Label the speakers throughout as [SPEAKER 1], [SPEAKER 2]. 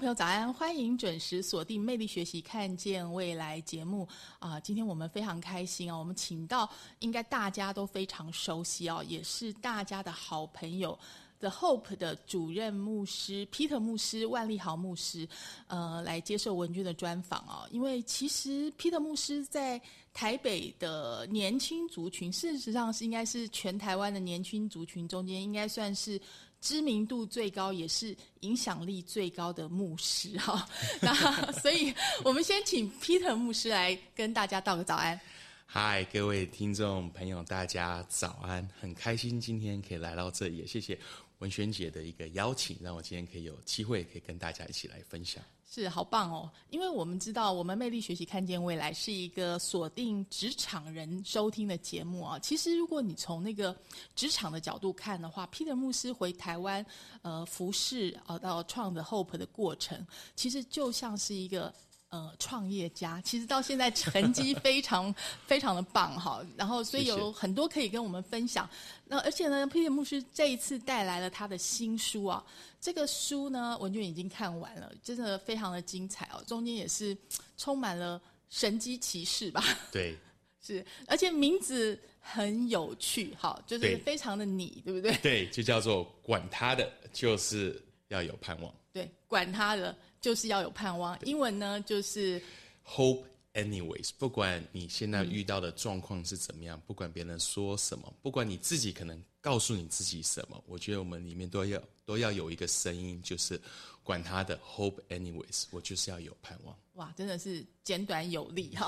[SPEAKER 1] 朋友，早安！欢迎准时锁定《魅力学习，看见未来》节目啊！今天我们非常开心哦，我们请到应该大家都非常熟悉哦，也是大家的好朋友。The Hope 的主任牧师 Peter 牧师万利豪牧师，呃，来接受文君的专访哦。因为其实 Peter 牧师在台北的年轻族群，事实上是应该是全台湾的年轻族群中间，应该算是知名度最高，也是影响力最高的牧师哈。那所以我们先请 Peter 牧师来跟大家道个早安。
[SPEAKER 2] 嗨，各位听众朋友，大家早安！很开心今天可以来到这里，也谢谢文轩姐的一个邀请，让我今天可以有机会可以跟大家一起来分享。
[SPEAKER 1] 是，好棒哦！因为我们知道，我们魅力学习看见未来是一个锁定职场人收听的节目啊。其实，如果你从那个职场的角度看的话，Peter 牧师回台湾呃服侍呃到创的 Hope 的过程，其实就像是一个。呃，创业家其实到现在成绩 非常非常的棒哈，然后所以有很多可以跟我们分享。那而且呢，Peter 牧师这一次带来了他的新书啊，这个书呢文娟已经看完了，真的非常的精彩哦，中间也是充满了神机骑士吧？
[SPEAKER 2] 对，
[SPEAKER 1] 是，而且名字很有趣，好，就是非常的你，对不对？
[SPEAKER 2] 对，就叫做管他的，就是要有盼望。
[SPEAKER 1] 对，管他的。就是要有盼望。英文呢，就是
[SPEAKER 2] hope anyways。不管你现在遇到的状况是怎么样，不管别人说什么，不管你自己可能告诉你自己什么，我觉得我们里面都要都要有一个声音，就是管他的 hope anyways。我就是要有盼望。
[SPEAKER 1] 哇，真的是简短有力 哈。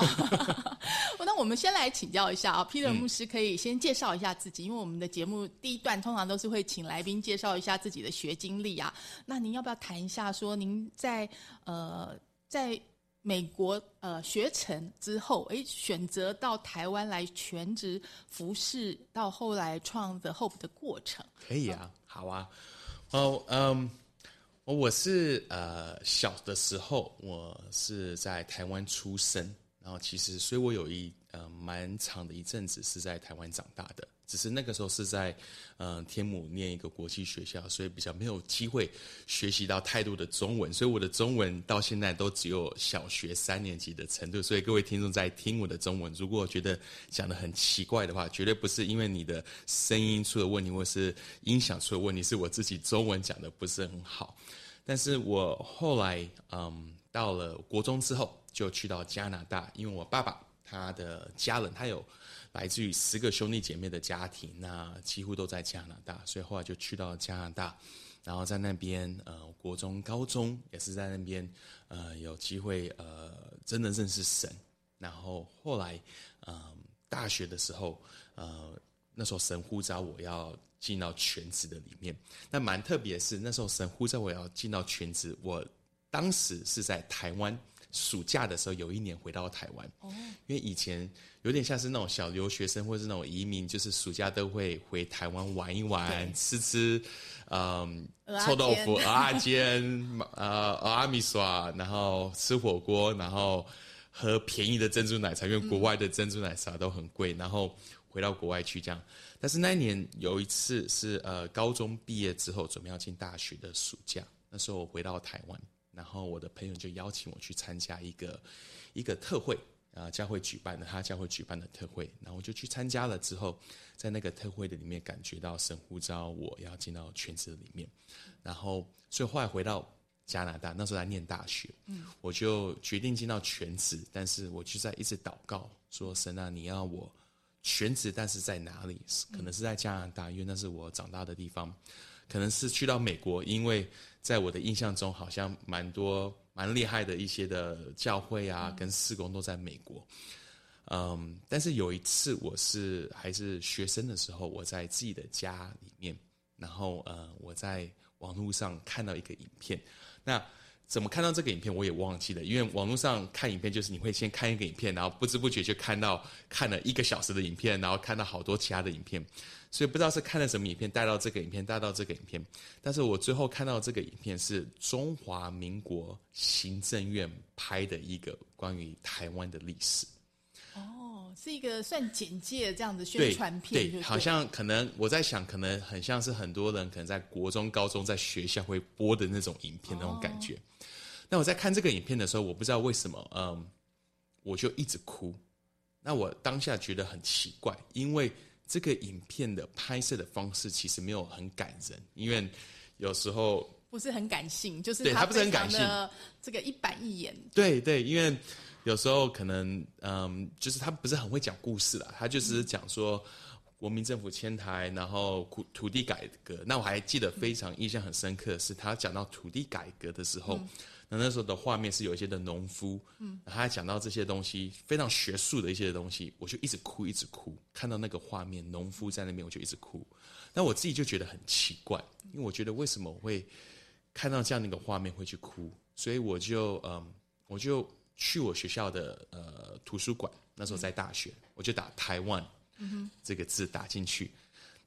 [SPEAKER 1] 那我们先来请教一下啊，Peter 牧师可以先介绍一下自己，因为我们的节目第一段通常都是会请来宾介绍一下自己的学经历啊。那您要不要谈一下，说您在呃在美国呃学成之后，诶选择到台湾来全职服侍，到后来创 The Hope 的过程？
[SPEAKER 2] 可以啊，好啊。哦，嗯。我是呃小的时候，我是在台湾出生，然后其实，所以我有一呃蛮长的一阵子是在台湾长大的。只是那个时候是在嗯天母念一个国际学校，所以比较没有机会学习到太多的中文，所以我的中文到现在都只有小学三年级的程度。所以各位听众在听我的中文，如果觉得讲的很奇怪的话，绝对不是因为你的声音出了问题，或是音响出了问题，是我自己中文讲的不是很好。但是我后来嗯到了国中之后，就去到加拿大，因为我爸爸他的家人他有。来自于十个兄弟姐妹的家庭，那几乎都在加拿大，所以后来就去到加拿大，然后在那边呃，国中、高中也是在那边呃，有机会呃，真的认识神。然后后来嗯，大学的时候呃，那时候神呼召我要进到全职的里面。那蛮特别是，那时候神呼召我要进到全职，我当时是在台湾。暑假的时候，有一年回到台湾，因为以前有点像是那种小留学生或者是那种移民，就是暑假都会回台湾玩一玩，吃吃，嗯，臭豆腐、鹅阿煎、呃，鹅阿米耍，然后吃火锅，然后喝便宜的珍珠奶茶，因为国外的珍珠奶茶都很贵，然后回到国外去这样。但是那一年有一次是呃高中毕业之后准备要进大学的暑假，那时候我回到台湾。然后我的朋友就邀请我去参加一个一个特会，啊教会举办的，他教会举办的特会，然后我就去参加了之后，在那个特会的里面感觉到神呼召我要进到全职的里面，然后所以后来回到加拿大，那时候在念大学，嗯，我就决定进到全职，但是我就在一直祷告说神啊，你要我全职，但是在哪里？可能是在加拿大，因为那是我长大的地方。可能是去到美国，因为在我的印象中，好像蛮多蛮厉害的一些的教会啊，跟施工都在美国。嗯，但是有一次我是还是学生的时候，我在自己的家里面，然后呃，我在网络上看到一个影片，那。怎么看到这个影片我也忘记了，因为网络上看影片就是你会先看一个影片，然后不知不觉就看到看了一个小时的影片，然后看到好多其他的影片，所以不知道是看了什么影片带到这个影片带到这个影片，但是我最后看到这个影片是中华民国行政院拍的一个关于台湾的历史。
[SPEAKER 1] 哦，是一个算简介这样子宣传片，
[SPEAKER 2] 对，好像可能我在想，可能很像是很多人可能在国中、高中在学校会播的那种影片那种感觉。那我在看这个影片的时候，我不知道为什么，嗯，我就一直哭。那我当下觉得很奇怪，因为这个影片的拍摄的方式其实没有很感人，因为有时候
[SPEAKER 1] 不是很感性，就是
[SPEAKER 2] 对他不是很感性，
[SPEAKER 1] 这个一板一眼。
[SPEAKER 2] 对对，因为。有时候可能，嗯，就是他不是很会讲故事啦，他就是讲说国民政府迁台，然后土土地改革。那我还记得非常印象很深刻的是，他讲到土地改革的时候，那那时候的画面是有一些的农夫，嗯，他还讲到这些东西非常学术的一些东西，我就一直哭一直哭，看到那个画面，农夫在那边我就一直哭。那我自己就觉得很奇怪，因为我觉得为什么我会看到这样的一个画面会去哭，所以我就嗯，我就。去我学校的呃图书馆，那时候在大学，我就打台湾这个字打进去，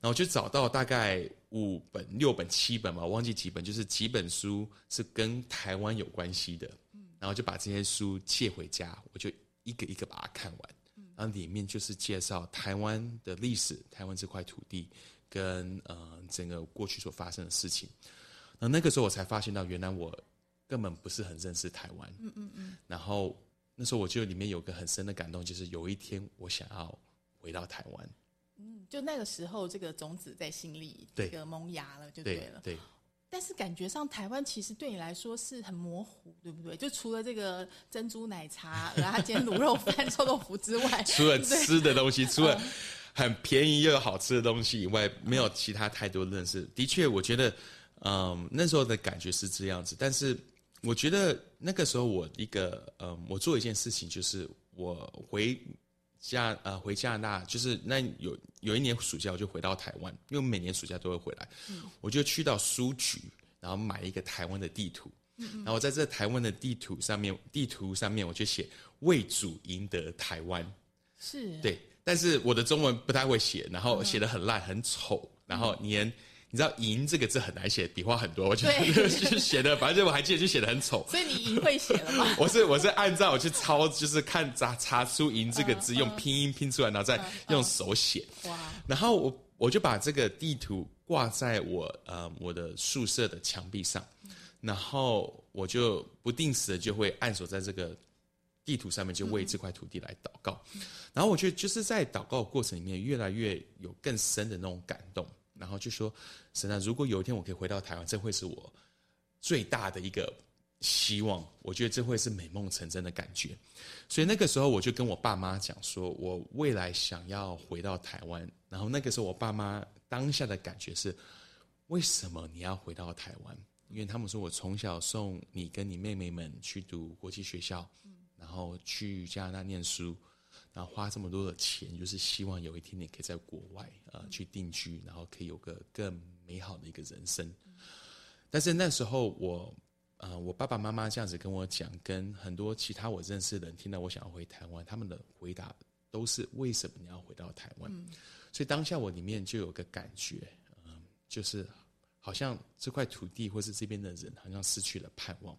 [SPEAKER 2] 然后就找到大概五本、六本、七本嘛，我忘记几本，就是几本书是跟台湾有关系的，然后就把这些书借回家，我就一个一个把它看完，然后里面就是介绍台湾的历史，台湾这块土地跟呃整个过去所发生的事情，那那个时候我才发现到，原来我。根本不是很认识台湾，嗯嗯嗯。然后那时候我就里面有个很深的感动，就是有一天我想要回到台湾。
[SPEAKER 1] 嗯，就那个时候这个种子在心里这个萌芽了，就对了。
[SPEAKER 2] 对。
[SPEAKER 1] 但是感觉上台湾其实对你来说是很模糊，对不对？就除了这个珍珠奶茶、然后煎卤肉饭、臭豆腐之外，
[SPEAKER 2] 除了吃的东西，除了很便宜又有好吃的东西以外，没有其他太多认识。的确，我觉得，嗯，那时候的感觉是这样子，但是。我觉得那个时候，我一个嗯，我做一件事情，就是我回加呃回加拿大，就是那有有一年暑假，我就回到台湾，因为每年暑假都会回来，我就去到书局，然后买一个台湾的地图，然后在这台湾的地图上面，地图上面我就写为主赢得台湾，
[SPEAKER 1] 是。
[SPEAKER 2] 对，但是我的中文不太会写，然后写的很烂很丑，然后连。你知道“赢”这个字很难写，笔画很多，我觉得就写的，反正我还记得就写的很丑。
[SPEAKER 1] 所以你“赢”会写了吗？
[SPEAKER 2] 我是我是按照我去抄，就是看查查出“赢”这个字，用拼音拼出来，然后再用手写。哇！然后我我就把这个地图挂在我呃我的宿舍的墙壁上，然后我就不定时的就会按锁在这个地图上面，就为这块土地来祷告。然后我觉得就是在祷告的过程里面，越来越有更深的那种感动。然后就说：“神啊，如果有一天我可以回到台湾，这会是我最大的一个希望。我觉得这会是美梦成真的感觉。所以那个时候，我就跟我爸妈讲说，我未来想要回到台湾。然后那个时候，我爸妈当下的感觉是：为什么你要回到台湾？因为他们说我从小送你跟你妹妹们去读国际学校，然后去加拿大念书。”然后花这么多的钱，就是希望有一天你可以在国外呃去定居，然后可以有个更美好的一个人生。但是那时候我呃我爸爸妈妈这样子跟我讲，跟很多其他我认识的人听到我想要回台湾，他们的回答都是为什么你要回到台湾？所以当下我里面就有个感觉，嗯，就是好像这块土地或是这边的人好像失去了盼望，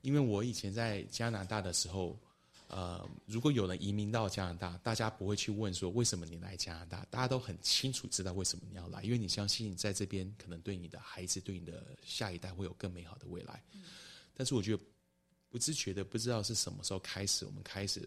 [SPEAKER 2] 因为我以前在加拿大的时候。呃，如果有人移民到加拿大，大家不会去问说为什么你来加拿大，大家都很清楚知道为什么你要来，因为你相信在这边可能对你的孩子、对你的下一代会有更美好的未来。但是我觉得不自觉的，不知道是什么时候开始，我们开始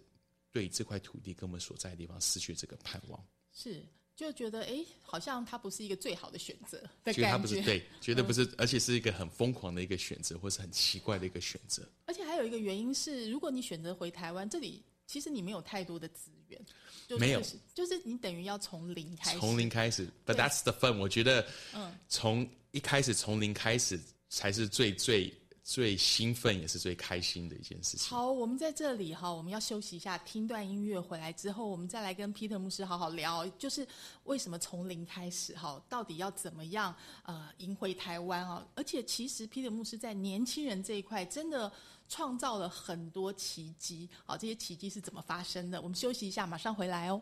[SPEAKER 2] 对这块土地跟我们所在的地方失去这个盼望，
[SPEAKER 1] 是就觉得哎，好像它不是一个最好的选择的
[SPEAKER 2] 觉得它
[SPEAKER 1] 感觉。
[SPEAKER 2] 不是对，绝对不是，而且是一个很疯狂的一个选择，或是很奇怪的一个选择。
[SPEAKER 1] 而且还有一个原因是，如果你选择回台湾，这里其实你没有太多的资源，就
[SPEAKER 2] 没有
[SPEAKER 1] 就是就是你等于要从零开始，
[SPEAKER 2] 从零开始，But that's the fun。我觉得，
[SPEAKER 1] 嗯
[SPEAKER 2] 从一开始从零开始才是最最最兴奋，也是最开心的一件事情。
[SPEAKER 1] 好，我们在这里哈，我们要休息一下，听段音乐，回来之后，我们再来跟 Peter 牧师好好聊，就是为什么从零开始哈，到底要怎么样呃赢回台湾哦？而且其实 Peter 牧师在年轻人这一块真的创造了很多奇迹，好，这些奇迹是怎么发生的？我们休息一下，马上回来哦。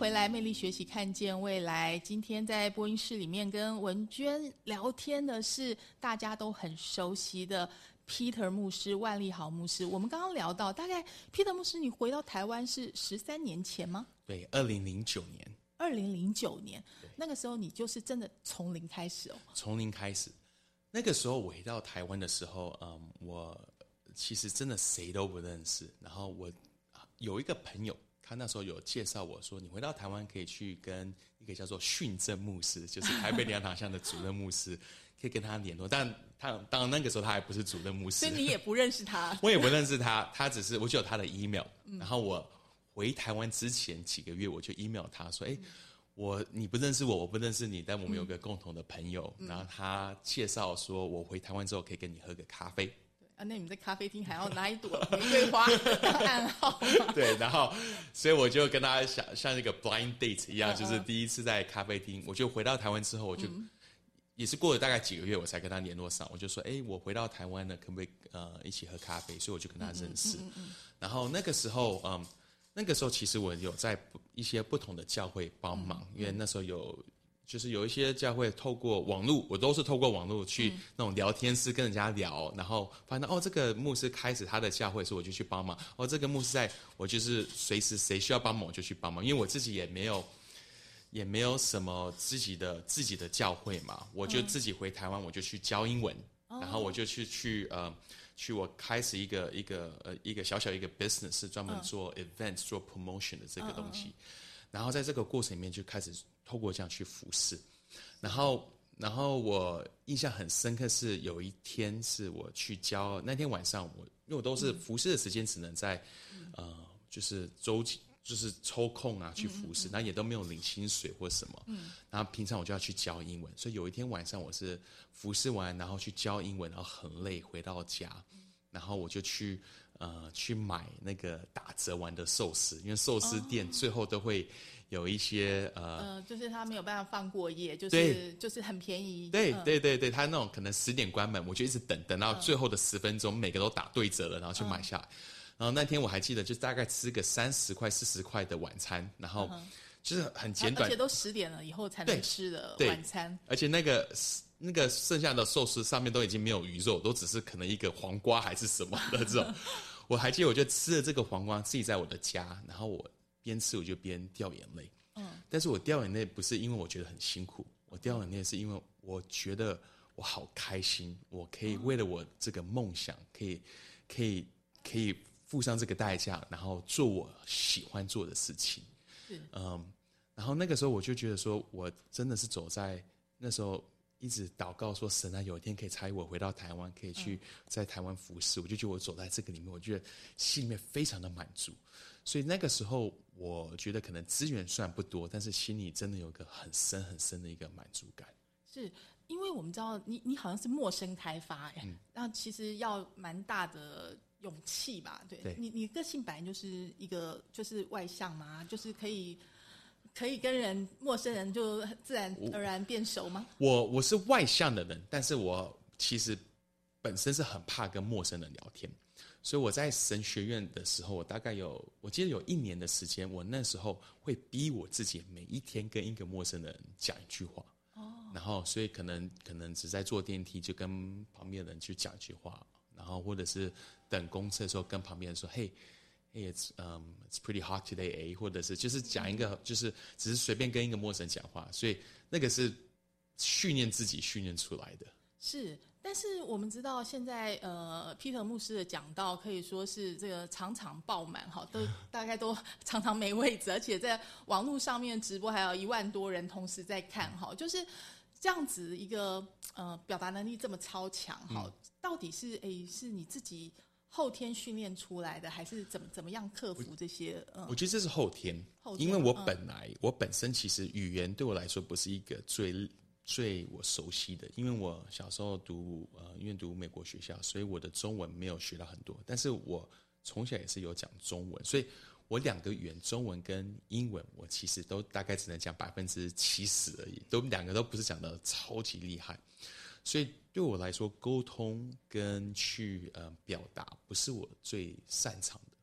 [SPEAKER 1] 回来，魅力学习，看见未来。今天在播音室里面跟文娟聊天的是大家都很熟悉的 Peter 牧师、万利豪牧师。我们刚刚聊到，大概 Peter 牧师，你回到台湾是十三年前吗？
[SPEAKER 2] 对，二零零九年
[SPEAKER 1] 二零零九年，那个时候你就是真的从零开始哦。
[SPEAKER 2] 从零开始，那个时候我回到台湾的时候，嗯，我其实真的谁都不认识。然后我有一个朋友，他那时候有介绍我说，你回到台湾可以去跟一个叫做训政牧师，就是台北两堂巷的主任牧师，可以跟他联络。但他当然那个时候他还不是主任牧师，
[SPEAKER 1] 所以你也不认识他。
[SPEAKER 2] 我也不认识他，他只是我就有他的 email，、然后我回台湾之前几个月，我就 email 他说，哎、我你不认识我，我不认识你，但我们有个共同的朋友，然后他介绍说我回台湾之后可以跟你喝个咖啡，
[SPEAKER 1] 啊，那你们在咖啡厅还要拿一朵玫瑰花 当暗号？
[SPEAKER 2] 对，然后所以我就跟他像像一个 blind date 一样，
[SPEAKER 1] 嗯
[SPEAKER 2] 就是第一次在咖啡厅，我就回到台湾之后，我就、也是过了大概几个月，我才跟他联络上。我就说，哎，我回到台湾了，可不可以呃一起喝咖啡？所以我就跟他认识。然后那个时候，嗯，那个时候其实我有在一些不同的教会帮忙，因为那时候有。就是有一些教会透过网络，我都是透过网络去那种聊天室跟人家聊，然后发现哦，这个牧师开始他的教会，所以我就去帮忙。哦，这个牧师在，我就是随时谁需要帮忙我就去帮忙，因为我自己也没有也没有什么自己的自己的教会嘛，我就自己回台湾，我就去教英文，然后我就去去呃去我开始一个一个呃一个小小一个 business 是专门做 events、做 promotion 的这个东西，然后在这个过程里面就开始透过这样去服侍，然后然后我印象很深刻是有一天是我去教那天晚上我因为我都是服侍的时间只能在呃就是周几就是抽空啊去服侍，那也都没有领薪水或什么。嗯，然后平常我就要去教英文，所以有一天晚上我是服侍完，然后去教英文，然后很累，回到家，然后我就去呃去买那个打折完的寿司，因为寿司店最后都会有一些呃。
[SPEAKER 1] 呃，就是他没有办法放过夜，就是就是很便宜。
[SPEAKER 2] 对
[SPEAKER 1] 嗯
[SPEAKER 2] 对对对，他那种可能十点关门，我就一直等等到最后的十分钟，每个都打对折了，然后去买下来。然后那天我还记得，就大概吃个三十块、四十块的晚餐，然后就是很简短
[SPEAKER 1] 而且，都十点了以后才能吃的晚餐。
[SPEAKER 2] 而且那个那个剩下的寿司上面都已经没有鱼肉，都只是可能一个黄瓜还是什么的这种。我还记得，我就吃了这个黄瓜，自己在我的家，然后我边吃我就边掉眼泪。嗯，但是我掉眼泪不是因为我觉得很辛苦，我掉眼泪是因为我觉得我好开心，我可以为了我这个梦想，可以可以可以付上这个代价，然后做我喜欢做的事情。
[SPEAKER 1] 是
[SPEAKER 2] 嗯，然后那个时候我就觉得说，我真的是走在那时候一直祷告说，神啊，有一天可以差我回到台湾，可以去在台湾服侍，我就觉得我走在这个里面，我觉得心里面非常的满足。所以那个时候，我觉得可能资源虽然不多，但是心里真的有个很深很深的一个满足感。
[SPEAKER 1] 是因为我们知道你你好像是陌生开发哎、
[SPEAKER 2] 嗯
[SPEAKER 1] 那其实要蛮大的勇气吧？对
[SPEAKER 2] 对
[SPEAKER 1] 你你个性本来就是一个就是外向嘛，就是可以可以跟人陌生人就自然而然变熟吗？
[SPEAKER 2] 我我是外向的人，但是我其实本身是很怕跟陌生人聊天，所以我在神学院的时候，我大概有我记得有一年的时间，我那时候会逼我自己每一天跟一个陌生人讲一句话。哦，然后所以可能可能只在坐电梯就跟旁边的人去讲一句话，然后或者是等公车的时候跟旁边人说：“嘿。” Hey, it's um, it's pretty hot today, eh？或者是就是讲一个，就是只是随便跟一个陌生人讲话，所以那个是训练自己训练出来的。
[SPEAKER 1] 是，但是我们知道现在呃，Peter 牧师的讲道可以说是这个场场爆满哈，都 大概都常常没位置，而且在网络上面直播还有一万多人同时在看哈，就是这样子一个呃表达能力这么超强哈，到底是诶是你自己后天训练出来的，还是怎么怎么样克服这些嗯
[SPEAKER 2] 我觉得这是后天，
[SPEAKER 1] 后天
[SPEAKER 2] 因为我
[SPEAKER 1] 嗯
[SPEAKER 2] 本来、我本身其实语言对我来说不是一个最最我熟悉的，因为我小时候读呃因为读美国学校，所以我的中文没有学到很多，但是我从小也是有讲中文，所以我两个语言中文跟英文，我其实都大概只能讲百分之七十而已，都两个都不是讲的超级厉害。所以对我来说，沟通跟去呃表达不是我最擅长的。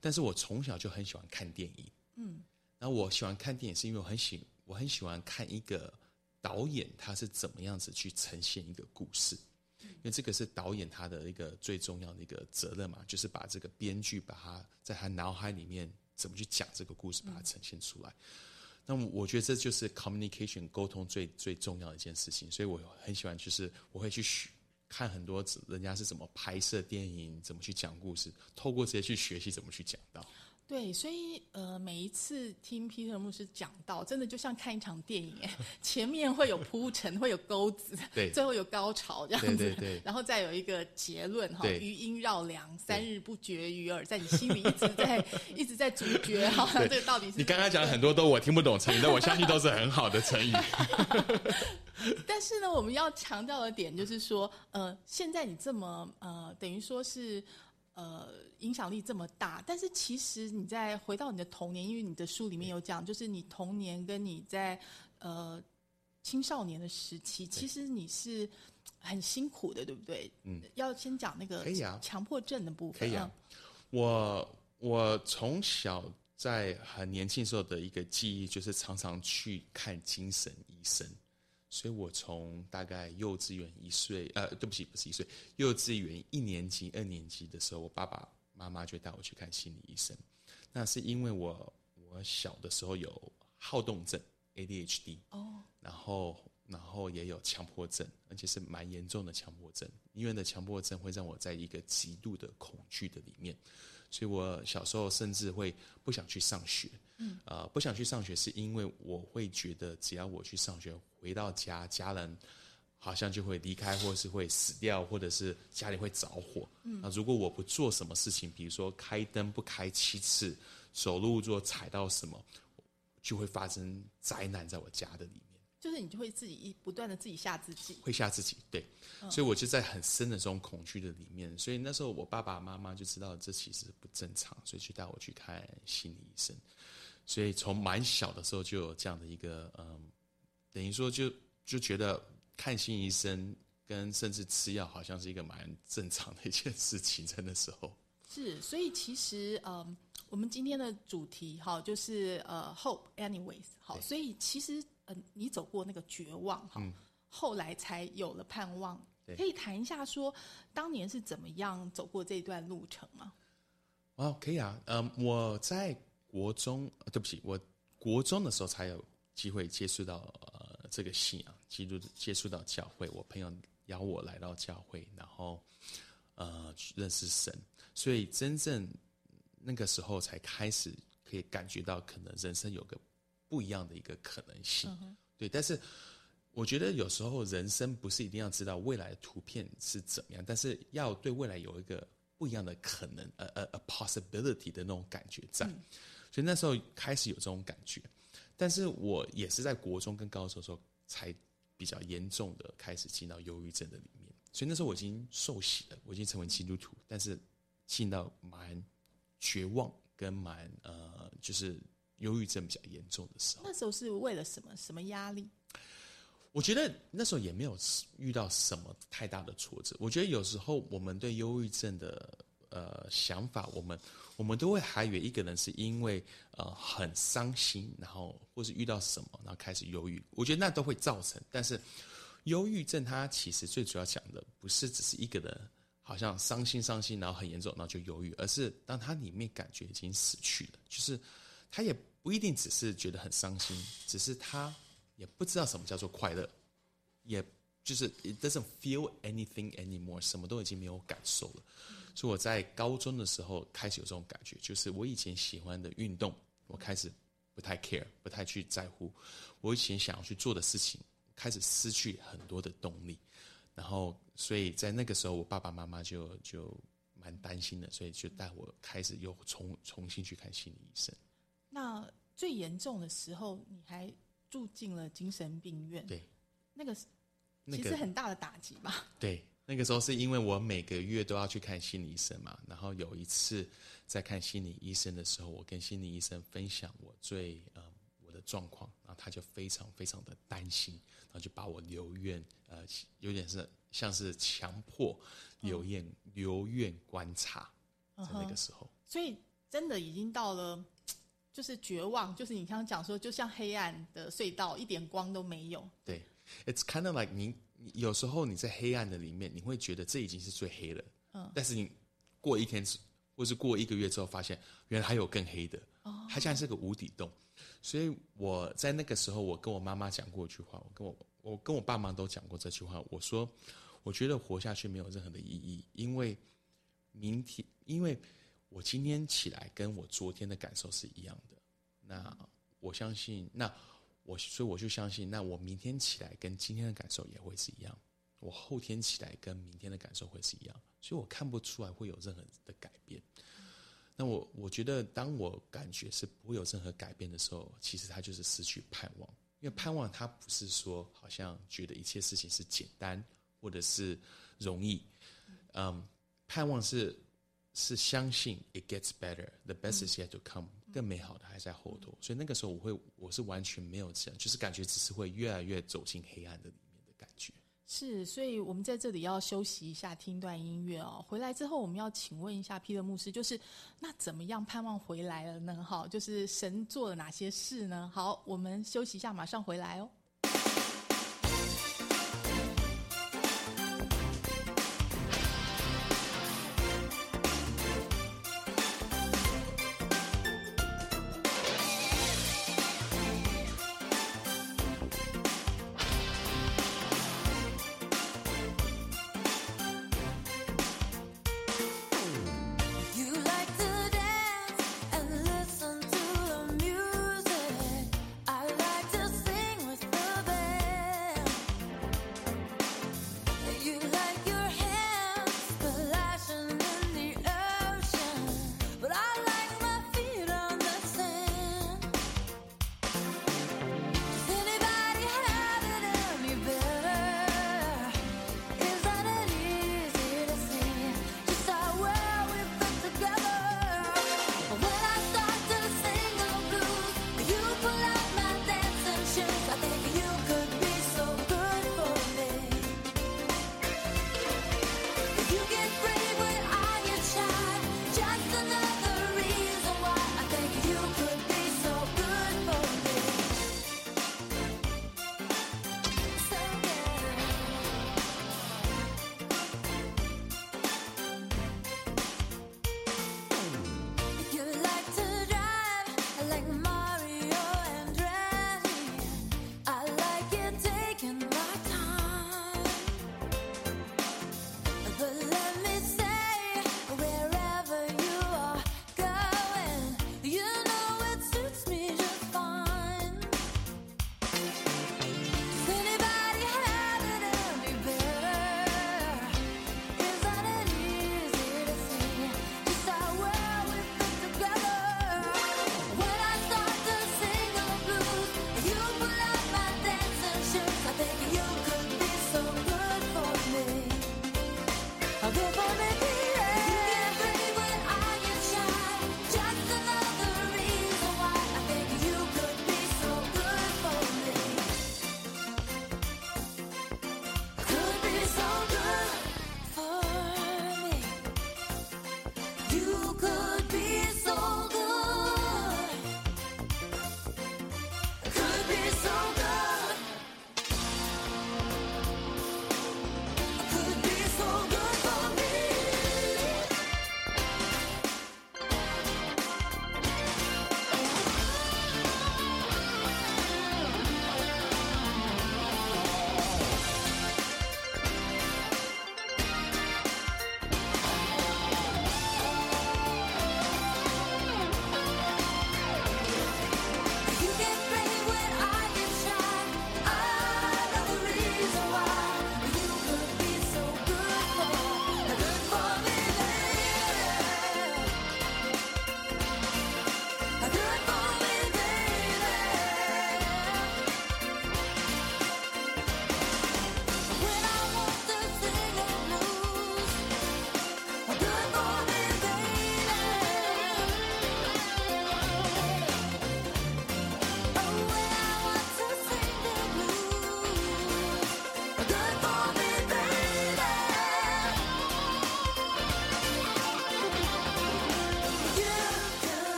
[SPEAKER 2] 但是我从小就很喜欢看电影，嗯，然后我喜欢看电影是因为我很喜我很喜欢看一个导演他是怎么样子去呈现一个故事，因为这个是导演他的一个最重要的一个责任嘛，就是把这个编剧把他在他脑海里面怎么去讲这个故事，把它呈现出来。那么我觉得这就是 communication 沟通最最重要的一件事情，所以我很喜欢，就是我会去学看很多人家是怎么拍摄电影，怎么去讲故事，透过这些去学习怎么去讲到。
[SPEAKER 1] 对，所以呃，每一次听 Peter 牧师讲到，真的就像看一场电影哎，前面会有铺陈，会有钩子，
[SPEAKER 2] 对
[SPEAKER 1] 最后有高潮这样子，
[SPEAKER 2] 对对对
[SPEAKER 1] 然后再有一个结论哈，余音绕梁，三日不绝于耳，在你心里一直在 一直在咀嚼哈，
[SPEAKER 2] 对
[SPEAKER 1] 这个到底是
[SPEAKER 2] 你刚刚讲了很多都我听不懂成语，但我相信都是很好的成语。
[SPEAKER 1] 但是呢，我们要强调的点就是说，呃，现在你这么呃，等于说是呃影响力这么大，但是其实你在回到你的童年，因为你的书里面有讲，就是你童年跟你在呃青少年的时期，其实你是很辛苦的，对不对？嗯，要先讲那个
[SPEAKER 2] 可以啊
[SPEAKER 1] 强迫症的部分。
[SPEAKER 2] 可以啊，我我从小在很年轻时候的一个记忆，就是常常去看精神医生。所以我从大概幼稚园一岁，呃，对不起，不是一岁，幼稚园一年级、二年级的时候，我爸爸妈妈就带我去看心理医生。那是因为我我小的时候有好动症 （ADHD），
[SPEAKER 1] 哦，
[SPEAKER 2] 然后然后也有强迫症，而且是蛮严重的强迫症。因为的强迫症会让我在一个极度的恐惧的里面，所以我小时候甚至会不想去上学。嗯，呃，不想去上学是因为我会觉得只要我去上学，回到家家人好像就会离开，或者是会死掉，或者是家里会着火。嗯，那如果我不做什么事情，比如说开灯不开七次，走路做踩到什么，就会发生灾难在我家的里面。
[SPEAKER 1] 就是你就会自己一不断的自己吓自己，
[SPEAKER 2] 会吓自己，对，所以我就在很深的这种恐惧的里面。所以那时候我爸爸妈妈就知道这其实不正常，所以就带我去看心理医生。所以从蛮小的时候就有这样的一个嗯，等于说就就觉得看心医生跟甚至吃药好像是一个蛮正常的一件事情，在那时候。
[SPEAKER 1] 是，所以其实嗯，我们今天的主题哈就是呃，hope anyways，好，所以其实。嗯，你走过那个绝望哈，后来才有了盼望。可以谈一下说，当年是怎么样走过这段路程吗？
[SPEAKER 2] 哦，可以啊。嗯，我在国中，对不起，我国中的时候才有机会接触到呃这个信仰，基督接触到教会。我朋友邀我来到教会，然后呃认识神，所以真正那个时候才开始可以感觉到，可能人生有个。不一样的一个可能性，对。但是我觉得有时候人生不是一定要知道未来的图片是怎么样，但是要对未来有一个不一样的可能，呃呃，a possibility 的那种感觉在。所以那时候开始有这种感觉，但是我也是在国中跟高中的时候才比较严重的开始进到忧郁症的里面。所以那时候我已经受洗了，我已经成为基督徒，但是进到蛮绝望跟蛮呃，就是。忧郁症比较严重的时候，
[SPEAKER 1] 那时候是为了什么？什么压力？
[SPEAKER 2] 我觉得那时候也没有遇到什么太大的挫折。我觉得有时候我们对忧郁症的呃想法，我们我们都会还以为一个人是因为呃很伤心，然后或是遇到什么，然后开始忧郁。我觉得那都会造成。但是忧郁症它其实最主要讲的不是只是一个人好像伤心伤心，然后很严重，然后就忧郁，而是当他里面感觉已经死去了，就是。他也不一定只是觉得很伤心，只是他也不知道什么叫做快乐，也就是 it doesn't feel anything anymore，什么都已经没有感受了。所以我在高中的时候开始有这种感觉，就是我以前喜欢的运动，我开始不太 care，不太去在乎。我以前想要去做的事情，开始失去很多的动力。然后，所以在那个时候，我爸爸妈妈就就蛮担心的，所以就带我开始又重重新去看心理医生。
[SPEAKER 1] 那最严重的时候，你还住进了精神病院。
[SPEAKER 2] 对，
[SPEAKER 1] 那个其实很大的打击吧。
[SPEAKER 2] 对，那个时候是因为我每个月都要去看心理医生嘛。然后有一次在看心理医生的时候，我跟心理医生分享我最呃我的状况，然后他就非常非常的担心，然后就把我留院，呃，有点是像是强迫留院留院观察，在那个时候。
[SPEAKER 1] 所以真的已经到了。就是绝望，就是你刚刚讲说，就像黑暗的隧道，一点光都没有。
[SPEAKER 2] 对，It's kind of like 你有时候你在黑暗的里面，你会觉得这已经是最黑了。嗯。但是你过一天，或是过一个月之后，发现原来还有更黑的。哦。它像是个无底洞。所以我在那个时候，我跟我妈妈讲过一句话，我跟我我跟我爸妈都讲过这句话。我说，我觉得活下去没有任何的意义，因为明天，因为。我今天起来跟我昨天的感受是一样的，那我相信，那我所以我就相信，那我明天起来跟今天的感受也会是一样，我后天起来跟明天的感受会是一样，所以我看不出来会有任何的改变。那我我觉得，当我感觉是不会有任何改变的时候，其实它就是失去盼望，因为盼望它不是说好像觉得一切事情是简单或者是容易，嗯，盼望是。是相信 it gets better，the best is yet to come，更美好的还在后头。所以那个时候我会，我是完全没有这样，就是感觉只是会越来越走进黑暗的里面的感觉。
[SPEAKER 1] 是，所以我们在这里要休息一下，听段音乐哦。回来之后，我们要请问一下皮特牧师，就是那怎么样盼望回来了呢？哈，就是神做了哪些事呢？好，我们休息一下，马上回来哦。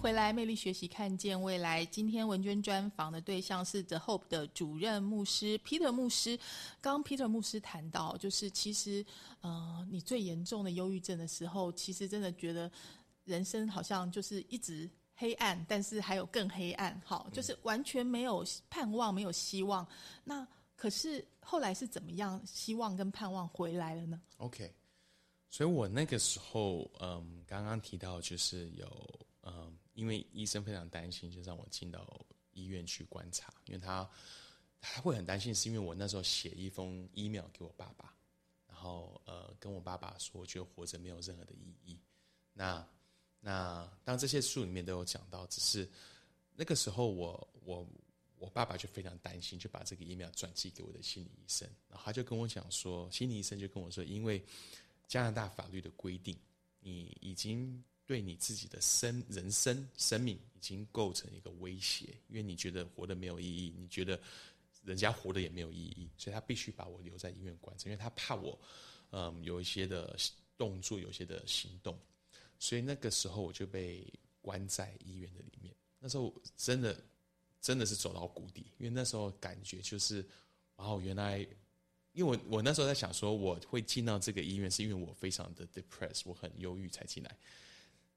[SPEAKER 1] 回来，魅力学习，看见未来。今天文娟专访的对象是 The Hope 的主任牧师 Peter 牧师。刚 Peter 牧师谈到，就是其实，呃，你最严重的忧郁症的时候，其实真的觉得人生好像就是一直黑暗，但是还有更黑暗，好，就是完全没有盼望，没有希望。那可是后来是怎么样，希望跟盼望回来了呢
[SPEAKER 2] ？OK，所以我那个时候，嗯，刚刚提到就是有。嗯，因为医生非常担心，就让我进到医院去观察。因为他他会很担心，是因为我那时候写一封 email 给我爸爸，然后呃跟我爸爸说，我觉得活着没有任何的意义。那那当这些书里面都有讲到，只是那个时候我我我爸爸就非常担心，就把这个 email 转寄给我的心理医生，然后他就跟我讲说，心理医生就跟我说，因为加拿大法律的规定，你已经。对你自己的生人生生命已经构成一个威胁，因为你觉得活得没有意义，你觉得人家活得也没有意义，所以他必须把我留在医院关着，因为他怕我，嗯，有一些的动作，有一些的行动，所以那个时候我就被关在医院的里面。那时候真的真的是走到谷底，因为那时候感觉就是，哦，原来，因为我我那时候在想说，我会进到这个医院是因为我非常的 depressed，我很忧郁才进来。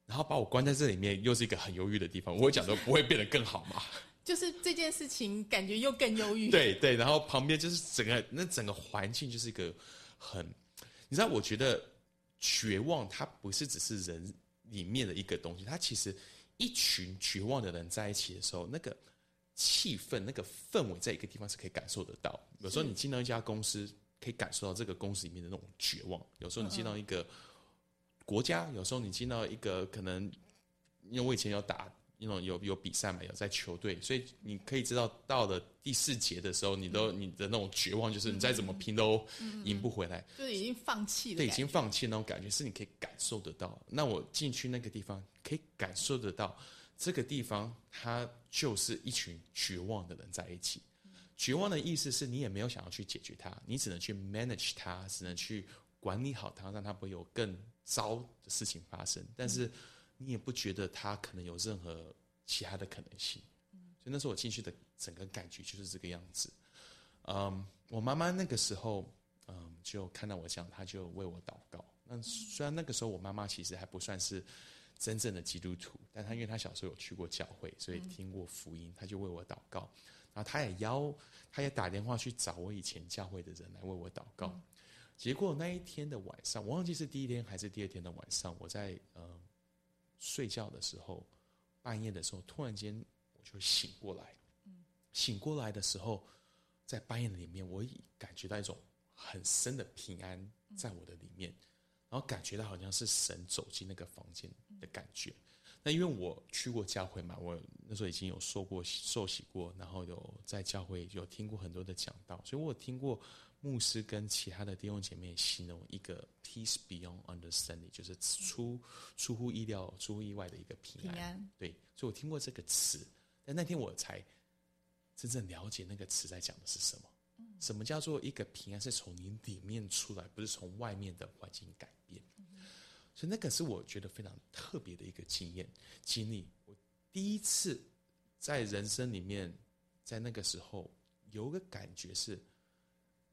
[SPEAKER 2] 然后把我关在这里面，又是一个很忧郁的地方。我会讲说不会变得更好吗？
[SPEAKER 1] 就是这件事情感觉又更忧郁。
[SPEAKER 2] 对对，然后旁边就是整个那整个环境就是一个很，你知道，我觉得绝望它不是只是人里面的一个东西，它其实一群绝望的人在一起的时候，那个气氛、那个氛围，在一个地方是可以感受得到。有时候你进到一家公司，可以感受到这个公司里面的那种绝望；有时候你进到一个。国家有时候你进到一个可能，因为我以前有打那种有有比赛嘛，有在球队，所以你可以知道到了第四节的时候，你都你的那种绝望，就是你再怎么拼都赢不回来，
[SPEAKER 1] 就是已经放弃了，
[SPEAKER 2] 对，已经放弃那种感觉是你可以感受得到。那我进去那个地方，可以感受得到，这个地方它就是一群绝望的人在一起。绝望的意思是你也没有想要去解决它，你只能去 manage 它，只能去管理好它，让它不会有更。糟的事情发生，但是你也不觉得他可能有任何其他的可能性，所以那时候我进去的整个感觉就是这个样子。嗯，我妈妈那个时候，嗯，就看到我这样，她就为我祷告。那虽然那个时候我妈妈其实还不算是真正的基督徒，但她因为她小时候有去过教会，所以听过福音，她就为我祷告。然后她也邀，她也打电话去找我以前教会的人来为我祷告。结果那一天的晚上，我忘记是第一天还是第二天的晚上，我在呃睡觉的时候，半夜的时候，突然间我就醒过来。醒过来的时候，在半夜里面，我感觉到一种很深的平安在我的里面，然后感觉到好像是神走进那个房间的感觉。那因为我去过教会嘛，我那时候已经有受过受洗过，然后有在教会有听过很多的讲道，所以我有听过。牧师跟其他的弟兄姐妹形容一个 peace beyond understanding，就是出出乎意料、出乎意外的一个平安。对，所以我听过这个词，但那天我才真正了解那个词在讲的是什么。什么叫做一个平安是从你里面出来，不是从外面的环境改变。所以那个是我觉得非常特别的一个经验经历。我第一次在人生里面，在那个时候有个感觉是。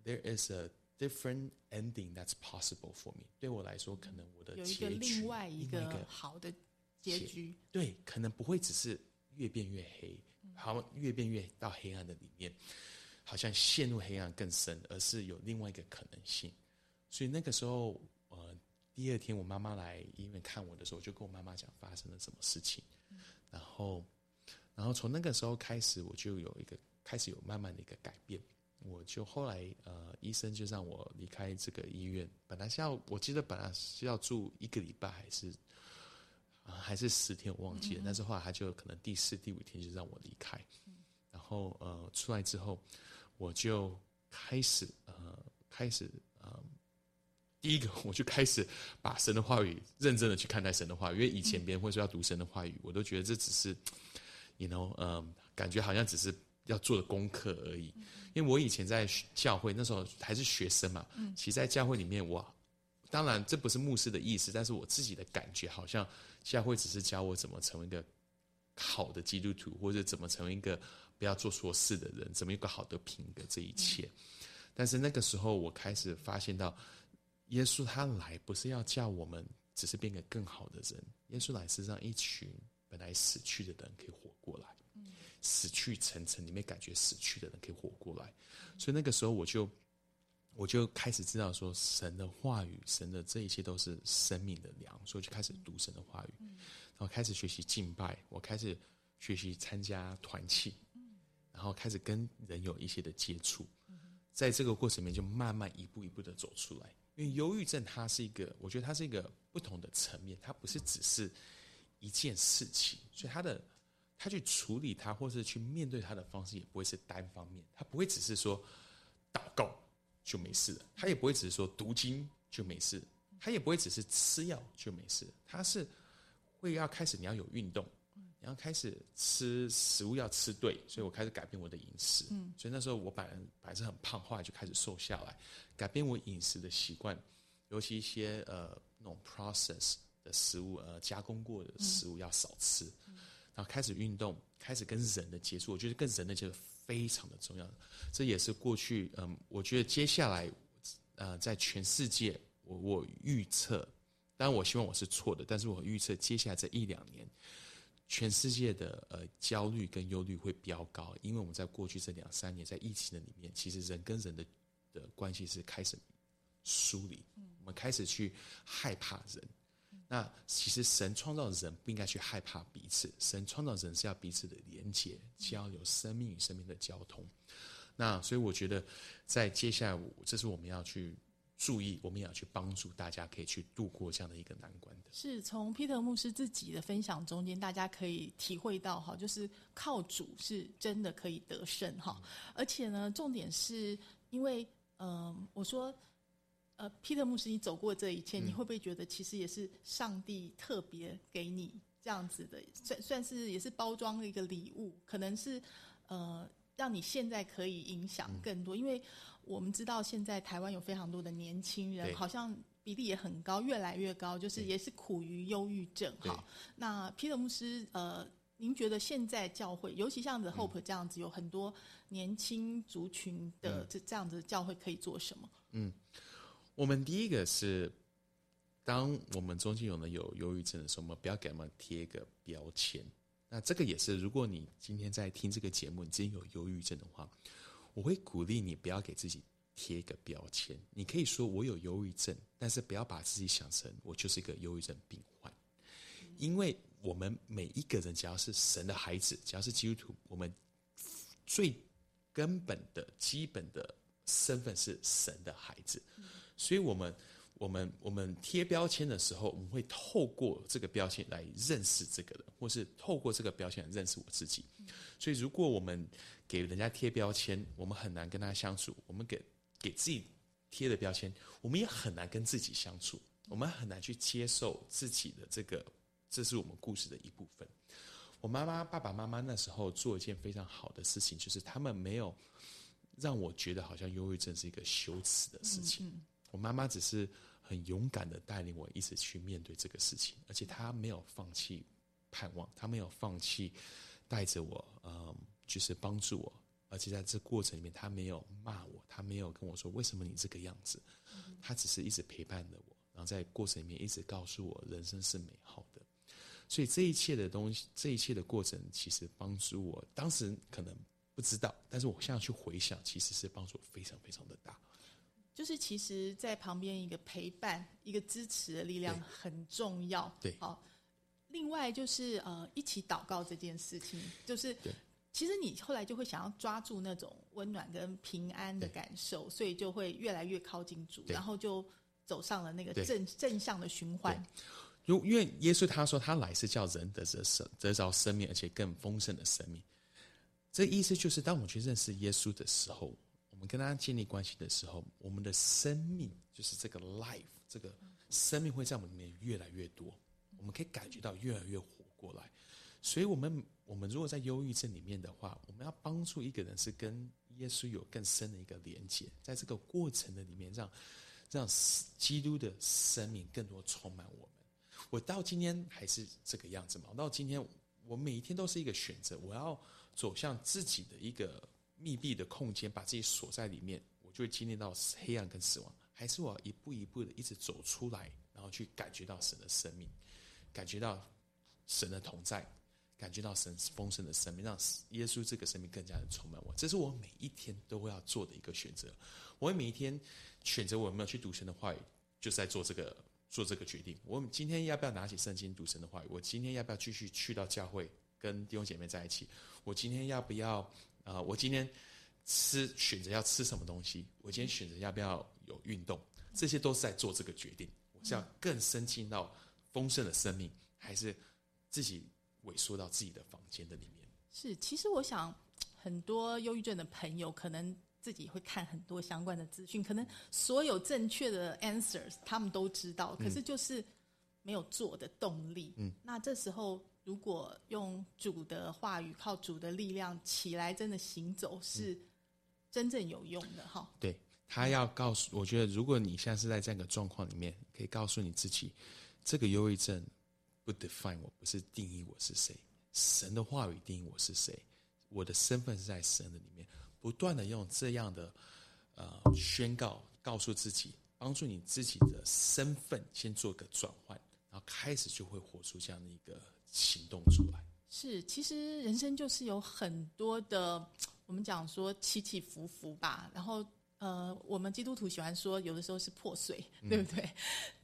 [SPEAKER 2] There is a different ending that's possible for me。对我来说，可能我的
[SPEAKER 1] 有一个另外一个好的结局。
[SPEAKER 2] 对，可能不会只是越变越黑，好越变越到黑暗的里面，好像陷入黑暗更深，而是有另外一个可能性。所以那个时候，呃，第二天我妈妈来医院看我的时候，我就跟我妈妈讲发生了什么事情。然后，然后从那个时候开始，我就有一个开始有慢慢的一个改变。我就后来呃，医生就让我离开这个医院。本来是要，我记得本来是要住一个礼拜，还是啊，还是十天，我忘记了。但是后来他就可能第四、第五天就让我离开。然后呃，出来之后，我就开始呃，开始呃，第一个我就开始把神的话语认真的去看待神的话语，因为以前别人会说要读神的话语，我都觉得这只是，you know，嗯，感觉好像只是要做的功课而已。因为我以前在教会那时候还是学生嘛，其实在教会里面，我当然这不是牧师的意思，但是我自己的感觉好像教会只是教我怎么成为一个好的基督徒，或者怎么成为一个不要做错事的人，怎么一个好的品格，这一切。但是那个时候，我开始发现到，耶稣他来不是要叫我们只是变个更好的人，耶稣来是让一群本来死去的人可以活过来。死去沉沉，里面感觉死去的人可以活过来，所以那个时候我就我就开始知道说，神的话语，神的这一切都是生命的粮，所以就开始读神的话语，然后开始学习敬拜，我开始学习参加团契，然后开始跟人有一些的接触，在这个过程里面就慢慢一步一步的走出来。因为忧郁症它是一个，我觉得它是一个不同的层面，它不是只是一件事情，所以它的。他去处理他，或是去面对他的方式，也不会是单方面。他不会只是说祷告就没事了，他也不会只是说读经就没事，他也不会只是吃药就没事。他是会要开始，你要有运动，你要开始吃食物要吃对。所以我开始改变我的饮食。嗯，所以那时候我本来本来是很胖，后来就开始瘦下来，改变我饮食的习惯，尤其一些呃那种 process 的食物，呃加工过的食物要少吃。然后开始运动，开始跟人的接触，我觉得跟人的接触非常的重要。这也是过去，嗯，我觉得接下来，呃，在全世界，我我预测，当然我希望我是错的，但是我预测接下来这一两年，全世界的呃焦虑跟忧虑会飙高，因为我们在过去这两三年在疫情的里面，其实人跟人的的关系是开始疏离，我们开始去害怕人。那其实神创造人不应该去害怕彼此，神创造人是要彼此的连接、交流、生命与生命的交通。那所以我觉得，在接下来，这是我们要去注意，我们也要去帮助大家，可以去度过这样的一个难关的。
[SPEAKER 1] 是从皮特牧师自己的分享中间，大家可以体会到哈，就是靠主是真的可以得胜哈，而且呢，重点是因为，嗯，我说。呃，Peter 牧师，你走过这一切，你会不会觉得其实也是上帝特别给你这样子的，算算是也是包装的一个礼物？可能是呃，让你现在可以影响更多，因为我们知道现在台湾有非常多的年轻人，好像比例也很高，越来越高，就是也是苦于忧郁症。哈，那 Peter 牧师，呃，您觉得现在教会，尤其像 The Hope 这样子，有很多年轻族群的这这样子的教会，可以做什么？嗯。
[SPEAKER 2] 我们第一个是，当我们中间有人有忧郁症的时候，我们不要给他们贴一个标签。那这个也是，如果你今天在听这个节目，你真有忧郁症的话，我会鼓励你不要给自己贴一个标签。你可以说我有忧郁症，但是不要把自己想成我就是一个忧郁症病患。因为我们每一个人，只要是神的孩子，只要是基督徒，我们最根本的基本的身份是神的孩子。所以，我们、我们、我们贴标签的时候，我们会透过这个标签来认识这个人，或是透过这个标签来认识我自己。所以，如果我们给人家贴标签，我们很难跟他相处；我们给给自己贴的标签，我们也很难跟自己相处。我们很难去接受自己的这个，这是我们故事的一部分。我妈妈、爸爸妈妈那时候做一件非常好的事情，就是他们没有让我觉得好像忧郁症是一个羞耻的事情。我妈妈只是很勇敢的带领我一直去面对这个事情，而且她没有放弃盼望，她没有放弃带着我，嗯，就是帮助我，而且在这过程里面，她没有骂我，她没有跟我说为什么你这个样子，她只是一直陪伴着我，然后在过程里面一直告诉我人生是美好的，所以这一切的东西，这一切的过程，其实帮助我，当时可能不知道，但是我现在去回想，其实是帮助我非常非常的大。
[SPEAKER 1] 就是其实，在旁边一个陪伴、一个支持的力量很重要。
[SPEAKER 2] 对，
[SPEAKER 1] 好。另外就是呃，一起祷告这件事情，就是其实你后来就会想要抓住那种温暖跟平安的感受，所以就会越来越靠近主，然后就走上了那个正正向的循环。
[SPEAKER 2] 如因为耶稣他说他来是叫人得着生得着生命，而且更丰盛的生命。这意思就是，当我去认识耶稣的时候。我们跟他建立关系的时候，我们的生命就是这个 life，这个生命会在我们里面越来越多，我们可以感觉到越来越活过来。所以，我们我们如果在忧郁症里面的话，我们要帮助一个人是跟耶稣有更深的一个连接，在这个过程的里面，让让基督的生命更多充满我们。我到今天还是这个样子嘛？到今天，我每一天都是一个选择，我要走向自己的一个密闭的空间，把自己锁在里面，我就会经历到黑暗跟死亡。还是我一步一步的一直走出来，然后去感觉到神的生命，感觉到神的同在。感觉到神丰盛的生命，让耶稣这个生命更加的充满我。这是我每一天都会要做的一个选择。我每一天选择我有没有去读神的话语，就是在做这个做这个决定。我今天要不要拿起圣经读神的话语？我今天要不要继续去到教会跟弟兄姐妹在一起？我今天要不要啊？我今天吃选择要吃什么东西？我今天选择要不要有运动？这些都是在做这个决定。我是要更深进到丰盛的生命，还是自己？萎缩到自己的房间的里面。
[SPEAKER 1] 是，其实我想，很多忧郁症的朋友可能自己会看很多相关的资讯，可能所有正确的 answers 他们都知道，可是就是没有做的动力。嗯，那这时候如果用主的话语，靠主的力量起来，真的行走是真正有用的哈。
[SPEAKER 2] 对他要告诉，我觉得如果你现在是在这样个状况里面，可以告诉你自己，这个忧郁症。不 define 我，不是定义我是谁。神的话语定义我是谁，我的身份是在神的里面。不断的用这样的呃宣告，告诉自己，帮助你自己的身份先做个转换，然后开始就会活出这样的一个行动出来。
[SPEAKER 1] 是，其实人生就是有很多的，我们讲说起起伏伏吧。然后呃，我们基督徒喜欢说，有的时候是破碎，对不对？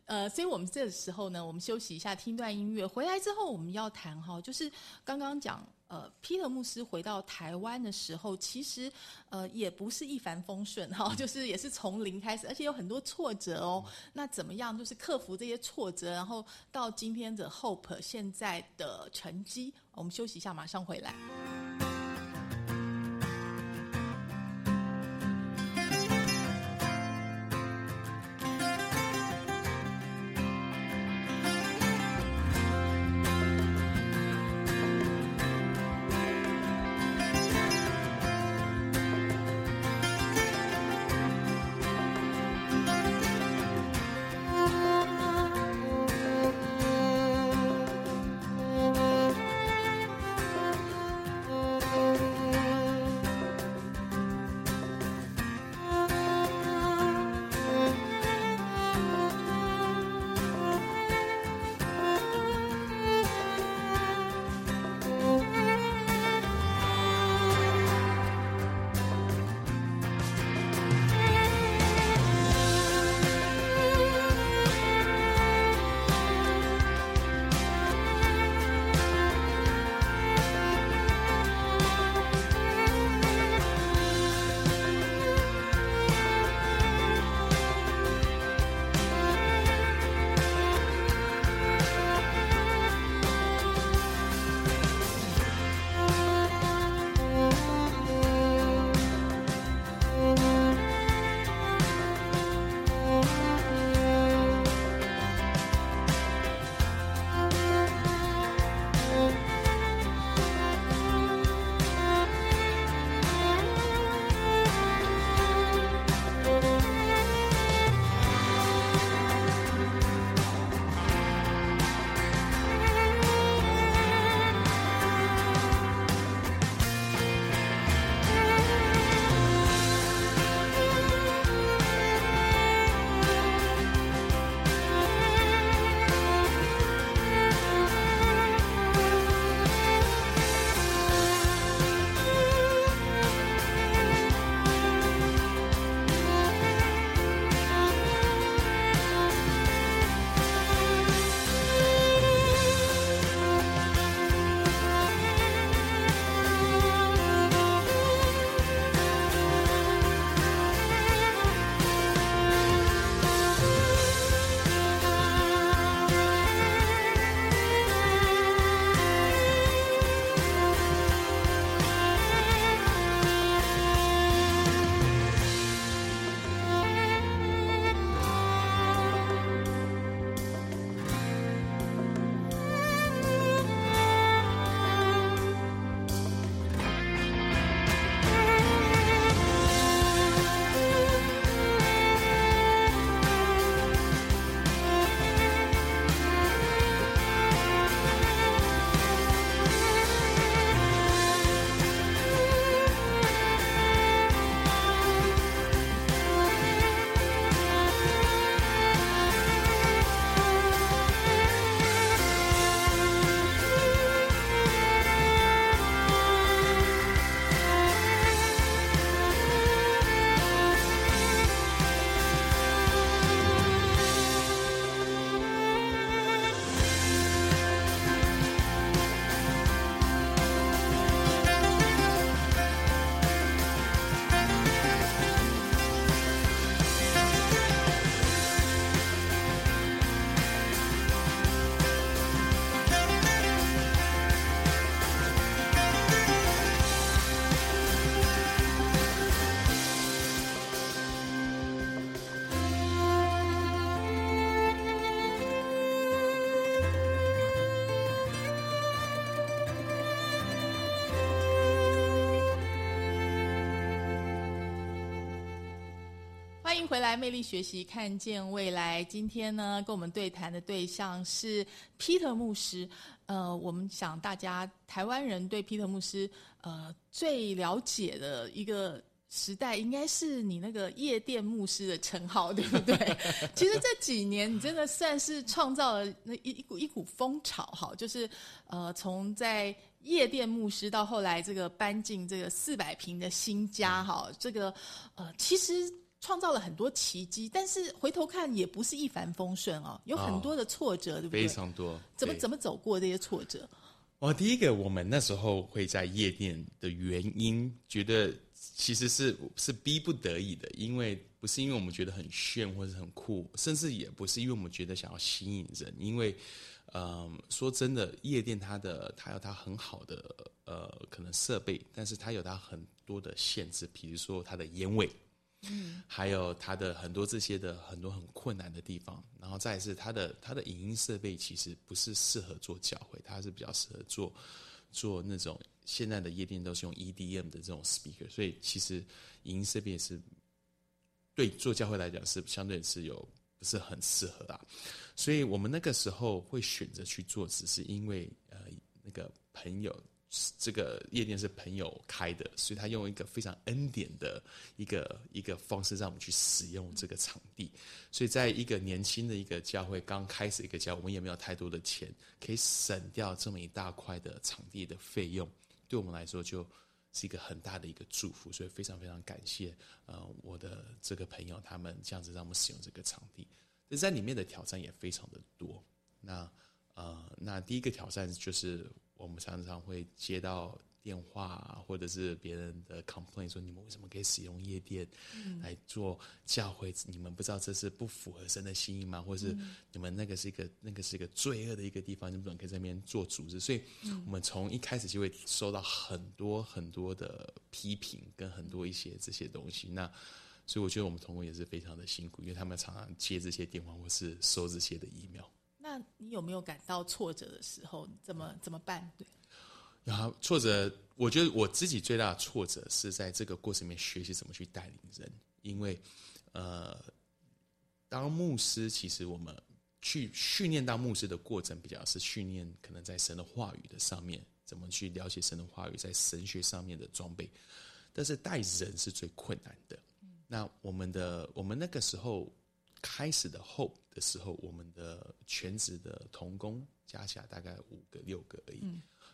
[SPEAKER 1] 呃，所以我们这时候呢，我们休息一下，听段音乐。回来之后，我们要谈哈，就是刚刚讲，呃，皮特牧师回到台湾的时候，其实呃也不是一帆风顺哈，就是也是从零开始，而且有很多挫折哦。那怎么样，就是克服这些挫折，然后到今天的 Hope 现在的成绩？我们休息一下，马上回来。欢迎回来，魅力学习，看见未来。今天呢，跟我们对谈的对象是 Peter 牧师。呃，我们想大家台湾人对 Peter 牧师，呃，最了解的一个时代，应该是你那个夜店牧师的称号，对不对？其实这几年，你真的算是创造了那一一股一股风潮，哈，就是呃，从在夜店牧师到后来这个搬进这个四百平的新家，哈，这个呃，其实。创造了很多奇迹，但是回头看也不是一帆风顺哦，有很多的挫折，对不对？
[SPEAKER 2] 非常多。
[SPEAKER 1] 怎么怎么走过这些挫折？
[SPEAKER 2] 哦，第一个，我们那时候会在夜店的原因，觉得其实是是逼不得已的，因为不是因为我们觉得很炫或者很酷，甚至也不是因为我们觉得想要吸引人，因为，嗯，说真的，夜店它的它有它很好的呃可能设备，但是它有它很多的限制，比如说它的烟味。嗯，还有它的很多这些的很多很困难的地方，然后再是它的它的影音设备其实不是适合做教会，它是比较适合做做那种现在的夜店都是用 EDM 的这种 speaker，所以其实影音设备是对做教会来讲是相对是有不是很适合啊，所以我们那个时候会选择去做，只是因为呃那个朋友。这个夜店是朋友开的，所以他用一个非常恩典的一个一个方式让我们去使用这个场地。所以在一个年轻的一个教会刚开始一个教，我们也没有太多的钱，可以省掉这么一大块的场地的费用，对我们来说就是一个很大的一个祝福。所以非常非常感谢呃我的这个朋友他们这样子让我们使用这个场地。但在里面的挑战也非常的多。那呃那第一个挑战就是。我们常常会接到电话，或者是别人的 complaint 说你们为什么可以使用夜店来做教会？你们不知道这是不符合神的心意吗？或者是你们那个是一个那个是一个罪恶的一个地方，你们可以在那边做组织？所以，我们从一开始就会收到很多很多的批评，跟很多一些这些东西。那所以我觉得我们同工也是非常的辛苦，因为他们常常接这些电话或是收这些的 email。
[SPEAKER 1] 那你有没有感到挫折的时候？怎么怎么办？对，
[SPEAKER 2] 然后挫折，我觉得我自己最大的挫折是在这个过程里面学习怎么去带领人。因为，呃，当牧师，其实我们去训练当牧师的过程，比较是训练可能在神的话语的上面，怎么去了解神的话语，在神学上面的装备。但是带人是最困难的。那我们的我们那个时候。开始的后的时候，我们的全职的童工加起来大概五个六个而已，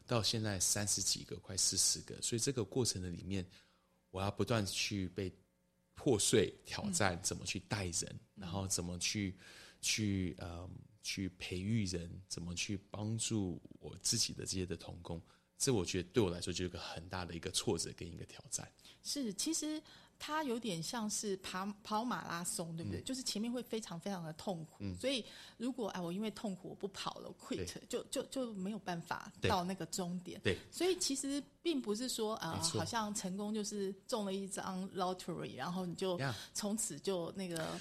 [SPEAKER 2] 到现在三十几个，快四十个。所以这个过程的里面，我要不断去被破碎挑战，怎么去带人，然后怎么去去呃去培育人，怎么去帮助我自己的这些的童工。这我觉得对我来说就是个很大的一个挫折跟一个挑战。
[SPEAKER 1] 是，其实。它有点像是跑跑马拉松，对不对？就是前面会非常非常的痛苦，所以如果哎，我因为痛苦我不跑了，quit，就就就没有办法到那个终点。
[SPEAKER 2] 对，
[SPEAKER 1] 所以其实并不是说啊，好像成功就是中了一张 lottery，然后你就从此就那个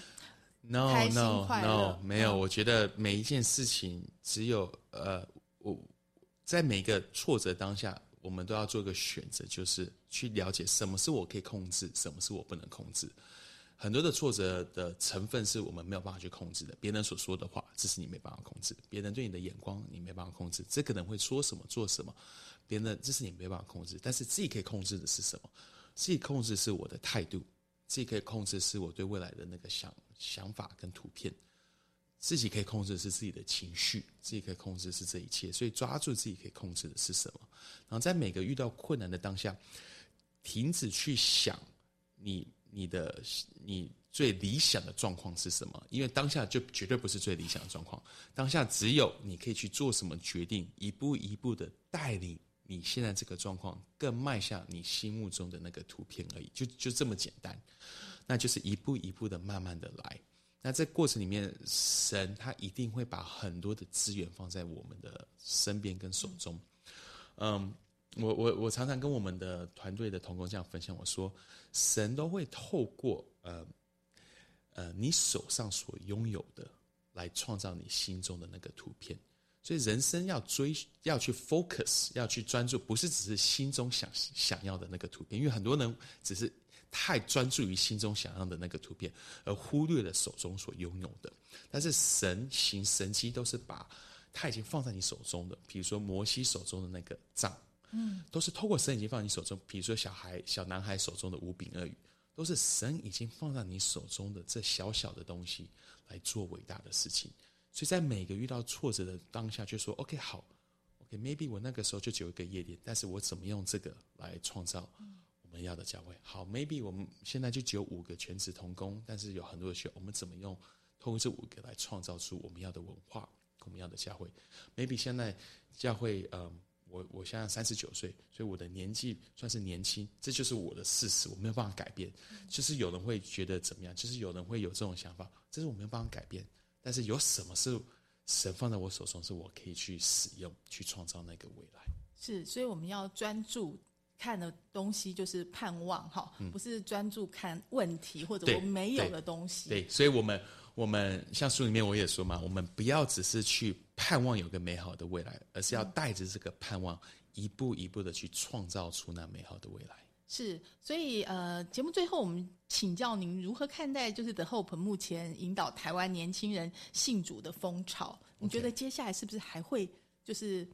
[SPEAKER 2] no no no 没有。我觉得每一件事情只有呃，我在每个挫折当下。我们都要做一个选择，就是去了解什么是我可以控制，什么是我不能控制。很多的挫折的成分是我们没有办法去控制的。别人所说的话，这是你没办法控制；别人对你的眼光，你没办法控制。这可能会说什么做什么，别人这是你没办法控制。但是自己可以控制的是什么？自己控制是我的态度，自己可以控制是我对未来的那个想想法跟图片。自己可以控制的是自己的情绪，自己可以控制的是这一切，所以抓住自己可以控制的是什么，然后在每个遇到困难的当下，停止去想你你的你最理想的状况是什么，因为当下就绝对不是最理想的状况，当下只有你可以去做什么决定，一步一步的带领你现在这个状况更迈向你心目中的那个图片而已，就就这么简单，那就是一步一步的慢慢的来。那在过程里面，神他一定会把很多的资源放在我们的身边跟手中。嗯，我我我常常跟我们的团队的同工这样分享，我说，神都会透过呃呃你手上所拥有的，来创造你心中的那个图片。所以人生要追要去 focus，要去专注，不是只是心中想想要的那个图片，因为很多人只是。太专注于心中想要的那个图片，而忽略了手中所拥有的。但是神行神迹都是把他已经放在你手中的，比如说摩西手中的那个杖，嗯，都是透过神已经放你手中。比如说小孩小男孩手中的五饼二鱼，都是神已经放在你手中的这小小的东西来做伟大的事情。所以在每个遇到挫折的当下，就说 OK 好，OK maybe 我那个时候就只有一个夜店，但是我怎么用这个来创造我们要的教会？好，maybe 我们现在就只有五个全职同工，但是有很多的学，我们怎么用通过这五个来创造出我们要的文化，我们要的教会？maybe 现在教会，嗯，我我现在三十九岁，所以我的年纪算是年轻，这就是我的事实，我没有办法改变。就是有人会觉得怎么样？就是有人会有这种想法，这是我没有办法改变。但是有什么是神放在我手中，是我可以去使用、去创造那个未来？
[SPEAKER 1] 是，所以我们要专注看的东西就是盼望哈，不是专注看问题或者
[SPEAKER 2] 对
[SPEAKER 1] 我没有的东西。
[SPEAKER 2] 对，所以，我们我们像书里面我也说嘛，我们不要只是去盼望有个美好的未来，而是要带着这个盼望，一步一步的去创造出那美好的未来。
[SPEAKER 1] 是，所以呃，节目最后我们请教您如何看待就是 The Hope 目前引导台湾年轻人信主的风潮？你觉得接下来是不是还会就是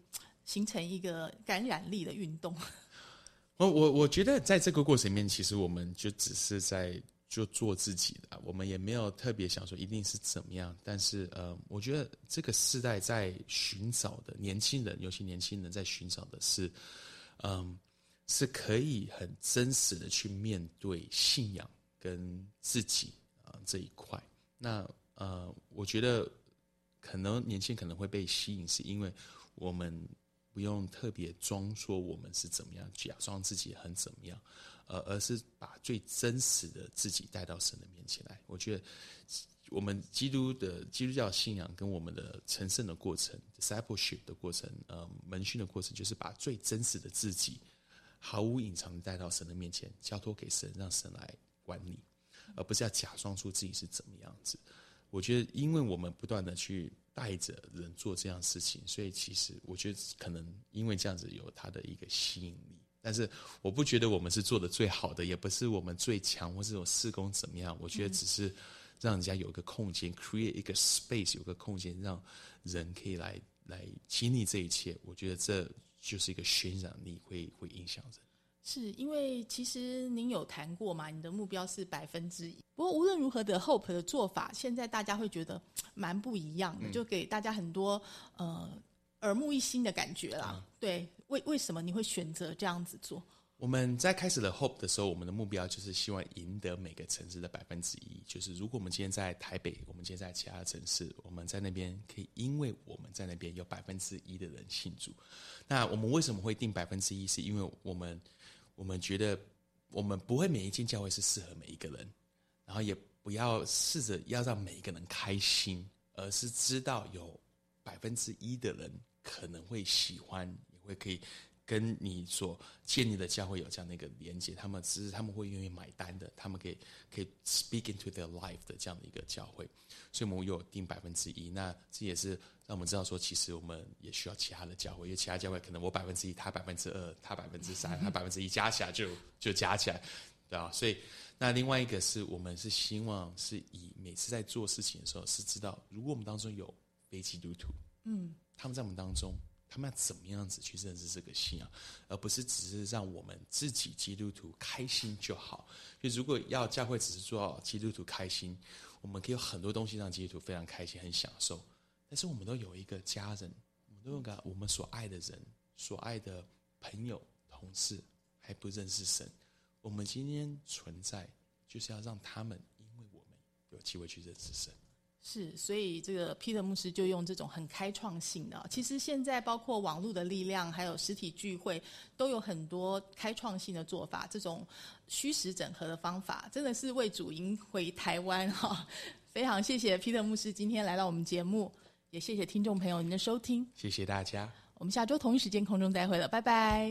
[SPEAKER 1] 形成一个感染力的运动？
[SPEAKER 2] 我我我觉得在这个过程里面，其实我们就只是在就做自己的，我们也没有特别想说一定是怎么样。但是呃，我觉得这个时代在寻找的年轻人，尤其年轻人在寻找的是，嗯，是可以很真实的去面对信仰跟自己啊、这一块。那呃，我觉得可能年轻可能会被吸引，是因为我们不用特别装说我们是怎么样，假装自己很怎么样，呃，而是把最真实的自己带到神的面前来。我觉得我们基督的基督教信仰跟我们的成圣的过程 （discipleship） 的过程，呃，门训的过程，就是把最真实的自己毫无隐藏的带到神的面前，交托给神，让神来管理，而不是要假装出自己是怎么样子。我觉得，因为我们不断的去带着人做这样事情，所以其实我觉得可能因为这样子有它的一个吸引力。但是我不觉得我们是做的最好的，也不是我们最强，或是有施工怎么样。我觉得只是让人家有一个空间，create 一个 space，有个空间，让人可以来来经历这一切。我觉得这就是一个渲染力，会会影响人。
[SPEAKER 1] 是因为其实您有谈过嘛？你的目标是百分之一。不过无论如何的 Hope 的做法，现在大家会觉得蛮不一样的，就给大家很多呃耳目一新的感觉啦。对，为为什么你会选择这样子做？
[SPEAKER 2] 我们在开始了 Hope 的时候，我们的目标就是希望赢得每个城市的百分之一。就是如果我们今天在台北，我们今天在其他的城市，我们在那边可以，因为我们在那边有百分之一的人信主。那我们为什么会定百分之一？是因为我们我们觉得我们不会每一间教会是适合每一个人，然后也不要试着要让每一个人开心，而是知道有百分之一的人可能会喜欢，也会可以跟你所建立的教会有这样的一个连接，他们只是他们会愿意买单的，他们可以可以 speak into their life 的这样的一个教会，所以我们有定百分之一，那这也是让我们知道说，其实我们也需要其他的教会，因为其他教会可能我百分之一，他百分之二，他百分之三，他百分之一，加起来就就加起来，对吧？所以那另外一个是我们是希望是以每次在做事情的时候，是知道如果我们当中有非基督徒，嗯，他们在我们当中。他们要怎么样子去认识这个信仰，而不是只是让我们自己基督徒开心就好。就如果要教会只是做基督徒开心，我们可以有很多东西让基督徒非常开心、很享受。但是我们都有一个家人，我们都有个我们所爱的人、所爱的朋友、同事还不认识神。我们今天存在，就是要让他们因为我们有机会去认识神。
[SPEAKER 1] 是，所以这个 Peter 牧师就用这种很开创性的，其实现在包括网络的力量，还有实体聚会，都有很多开创性的做法。这种虚实整合的方法，真的是为主赢回台湾哈！非常谢谢 Peter 牧师今天来到我们节目，也谢谢听众朋友您的收听。
[SPEAKER 2] 谢谢大家。
[SPEAKER 1] 我们下周同一时间空中再会了，拜拜。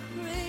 [SPEAKER 3] crazy.